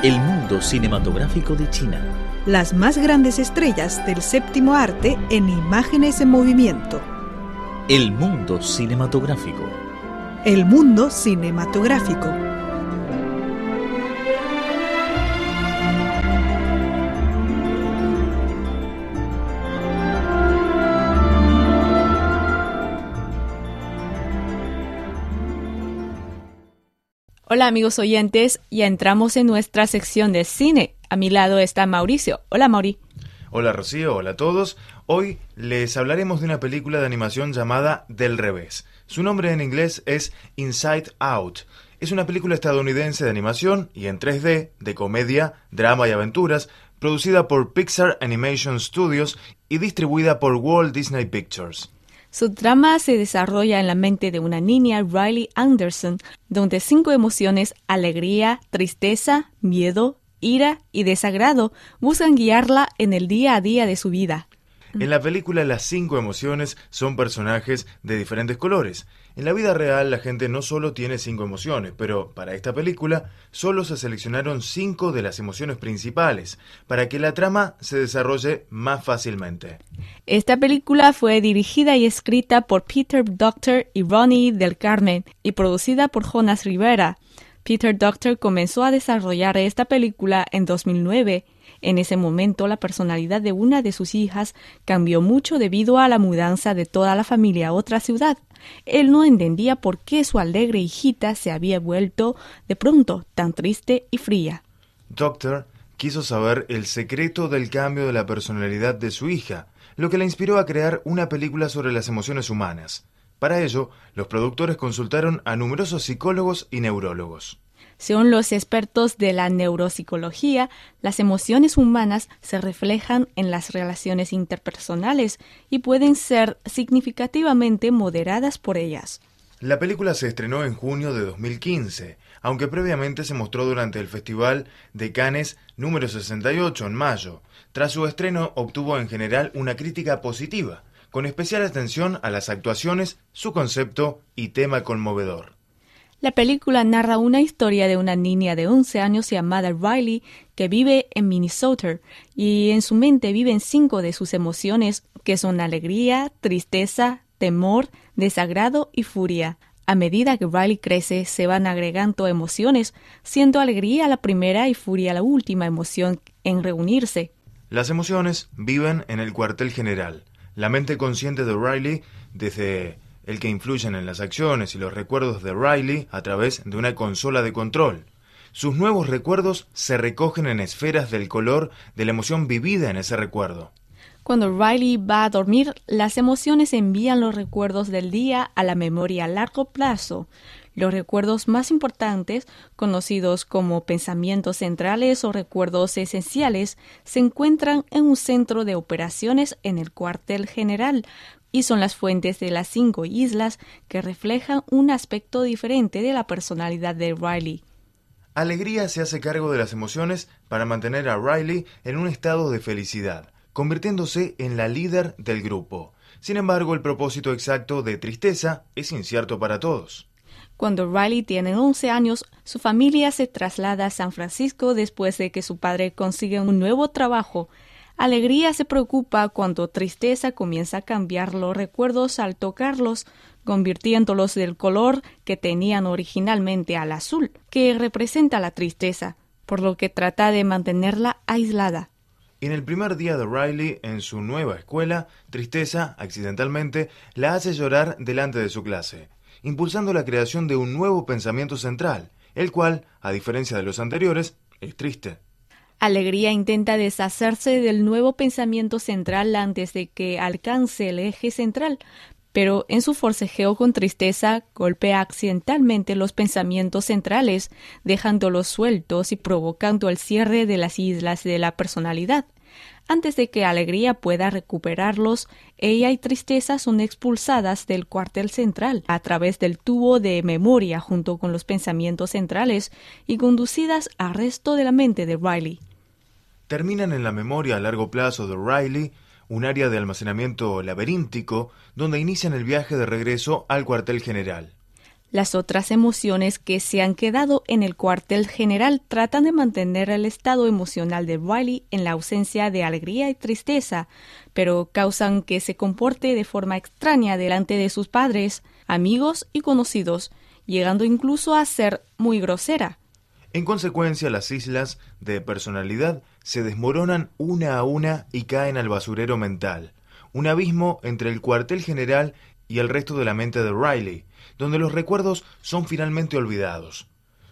El mundo cinematográfico de China. Las más grandes estrellas del séptimo arte en imágenes en movimiento. El mundo cinematográfico. El mundo cinematográfico. Hola amigos oyentes, ya entramos en nuestra sección de cine. A mi lado está Mauricio. Hola Mauri. Hola Rocío, hola a todos. Hoy les hablaremos de una película de animación llamada Del revés. Su nombre en inglés es Inside Out. Es una película estadounidense de animación y en 3D, de comedia, drama y aventuras, producida por Pixar Animation Studios y distribuida por Walt Disney Pictures. Su trama se desarrolla en la mente de una niña, Riley Anderson, donde cinco emociones, alegría, tristeza, miedo, ira y desagrado, buscan guiarla en el día a día de su vida. En la película las cinco emociones son personajes de diferentes colores. En la vida real la gente no solo tiene cinco emociones, pero para esta película solo se seleccionaron cinco de las emociones principales, para que la trama se desarrolle más fácilmente. Esta película fue dirigida y escrita por Peter Doctor y Ronnie del Carmen y producida por Jonas Rivera. Peter Doctor comenzó a desarrollar esta película en 2009 en ese momento la personalidad de una de sus hijas cambió mucho debido a la mudanza de toda la familia a otra ciudad. Él no entendía por qué su alegre hijita se había vuelto de pronto tan triste y fría. Doctor quiso saber el secreto del cambio de la personalidad de su hija, lo que le inspiró a crear una película sobre las emociones humanas. Para ello, los productores consultaron a numerosos psicólogos y neurólogos. Según los expertos de la neuropsicología, las emociones humanas se reflejan en las relaciones interpersonales y pueden ser significativamente moderadas por ellas. La película se estrenó en junio de 2015, aunque previamente se mostró durante el Festival de Cannes número 68 en mayo. Tras su estreno obtuvo en general una crítica positiva, con especial atención a las actuaciones, su concepto y tema conmovedor. La película narra una historia de una niña de 11 años llamada Riley que vive en Minnesota y en su mente viven cinco de sus emociones que son alegría, tristeza, temor, desagrado y furia. A medida que Riley crece, se van agregando emociones, siendo alegría la primera y furia la última emoción en reunirse. Las emociones viven en el cuartel general. La mente consciente de Riley, desde el que influyen en las acciones y los recuerdos de Riley a través de una consola de control. Sus nuevos recuerdos se recogen en esferas del color de la emoción vivida en ese recuerdo. Cuando Riley va a dormir, las emociones envían los recuerdos del día a la memoria a largo plazo. Los recuerdos más importantes, conocidos como pensamientos centrales o recuerdos esenciales, se encuentran en un centro de operaciones en el cuartel general, y son las fuentes de las cinco islas que reflejan un aspecto diferente de la personalidad de Riley. Alegría se hace cargo de las emociones para mantener a Riley en un estado de felicidad, convirtiéndose en la líder del grupo. Sin embargo, el propósito exacto de tristeza es incierto para todos. Cuando Riley tiene 11 años, su familia se traslada a San Francisco después de que su padre consigue un nuevo trabajo Alegría se preocupa cuando tristeza comienza a cambiar los recuerdos al tocarlos, convirtiéndolos del color que tenían originalmente al azul, que representa la tristeza, por lo que trata de mantenerla aislada. En el primer día de Riley en su nueva escuela, Tristeza, accidentalmente, la hace llorar delante de su clase, impulsando la creación de un nuevo pensamiento central, el cual, a diferencia de los anteriores, es triste. Alegría intenta deshacerse del nuevo pensamiento central antes de que alcance el eje central, pero en su forcejeo con tristeza golpea accidentalmente los pensamientos centrales, dejándolos sueltos y provocando el cierre de las islas de la personalidad. Antes de que Alegría pueda recuperarlos, ella y Tristeza son expulsadas del cuartel central a través del tubo de memoria junto con los pensamientos centrales y conducidas al resto de la mente de Riley terminan en la memoria a largo plazo de Riley, un área de almacenamiento laberíntico donde inician el viaje de regreso al cuartel general. Las otras emociones que se han quedado en el cuartel general tratan de mantener el estado emocional de Riley en la ausencia de alegría y tristeza, pero causan que se comporte de forma extraña delante de sus padres, amigos y conocidos, llegando incluso a ser muy grosera. En consecuencia, las islas de personalidad se desmoronan una a una y caen al basurero mental, un abismo entre el cuartel general y el resto de la mente de Riley, donde los recuerdos son finalmente olvidados.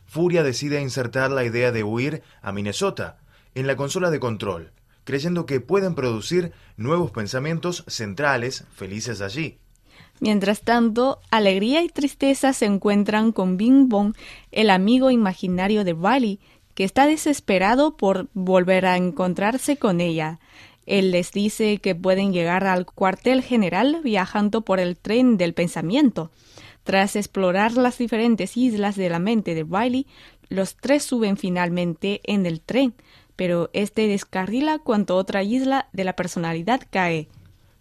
Furia decide insertar la idea de huir a Minnesota en la consola de control, creyendo que pueden producir nuevos pensamientos centrales felices allí. Mientras tanto, alegría y tristeza se encuentran con Bing Bong, el amigo imaginario de Riley, que está desesperado por volver a encontrarse con ella. Él les dice que pueden llegar al cuartel general viajando por el tren del pensamiento. Tras explorar las diferentes islas de la mente de Riley, los tres suben finalmente en el tren, pero este descarrila cuando otra isla de la personalidad cae.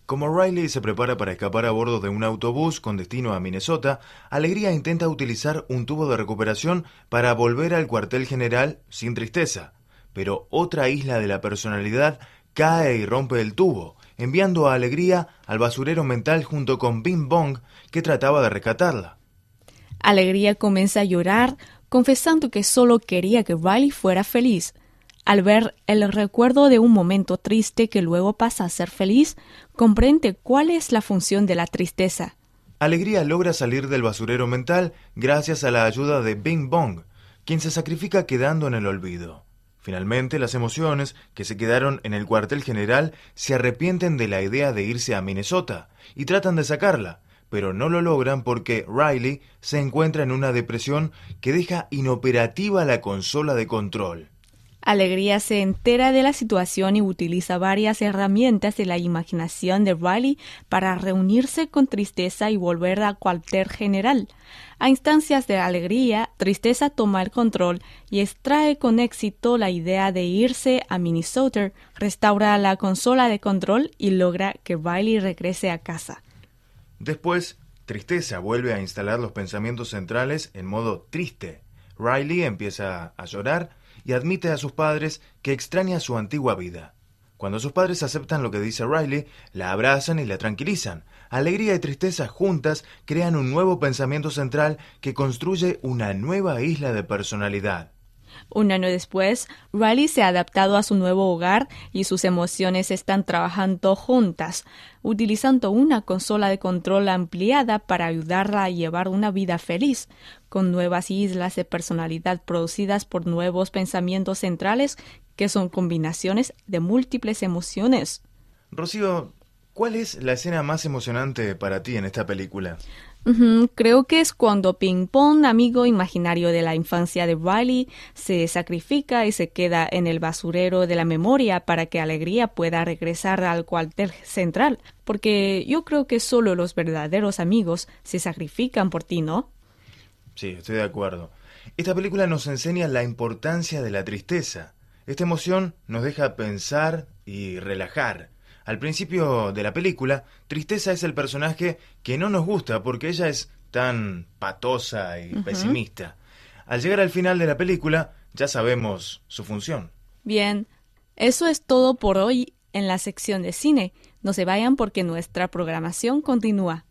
Como Riley se prepara para escapar a bordo de un autobús con destino a Minnesota, Alegría intenta utilizar un tubo de recuperación para volver al cuartel general sin tristeza. Pero otra isla de la personalidad cae y rompe el tubo, enviando a Alegría al basurero mental junto con Bing Bong, que trataba de rescatarla. Alegría comienza a llorar, confesando que solo quería que Riley fuera feliz. Al ver el recuerdo de un momento triste que luego pasa a ser feliz, comprende cuál es la función de la tristeza. Alegría logra salir del basurero mental gracias a la ayuda de Bing Bong, quien se sacrifica quedando en el olvido. Finalmente, las emociones que se quedaron en el cuartel general se arrepienten de la idea de irse a Minnesota y tratan de sacarla, pero no lo logran porque Riley se encuentra en una depresión que deja inoperativa la consola de control. Alegría se entera de la situación y utiliza varias herramientas de la imaginación de Riley para reunirse con Tristeza y volver a cuartel general. A instancias de Alegría, Tristeza toma el control y extrae con éxito la idea de irse a Minnesota, restaura la consola de control y logra que Riley regrese a casa. Después, Tristeza vuelve a instalar los pensamientos centrales en modo triste. Riley empieza a llorar y admite a sus padres que extraña su antigua vida. Cuando sus padres aceptan lo que dice Riley, la abrazan y la tranquilizan. Alegría y tristeza juntas crean un nuevo pensamiento central que construye una nueva isla de personalidad. Un año después, Riley se ha adaptado a su nuevo hogar y sus emociones están trabajando juntas, utilizando una consola de control ampliada para ayudarla a llevar una vida feliz, con nuevas islas de personalidad producidas por nuevos pensamientos centrales que son combinaciones de múltiples emociones. ¿Cuál es la escena más emocionante para ti en esta película? Creo que es cuando Ping Pong, amigo imaginario de la infancia de Riley, se sacrifica y se queda en el basurero de la memoria para que Alegría pueda regresar al cuartel central, porque yo creo que solo los verdaderos amigos se sacrifican por ti, ¿no? Sí, estoy de acuerdo. Esta película nos enseña la importancia de la tristeza. Esta emoción nos deja pensar y relajar. Al principio de la película, Tristeza es el personaje que no nos gusta porque ella es tan patosa y pesimista. Al llegar al final de la película, ya sabemos su función. Bien, eso es todo por hoy en la sección de cine. No se vayan porque nuestra programación continúa.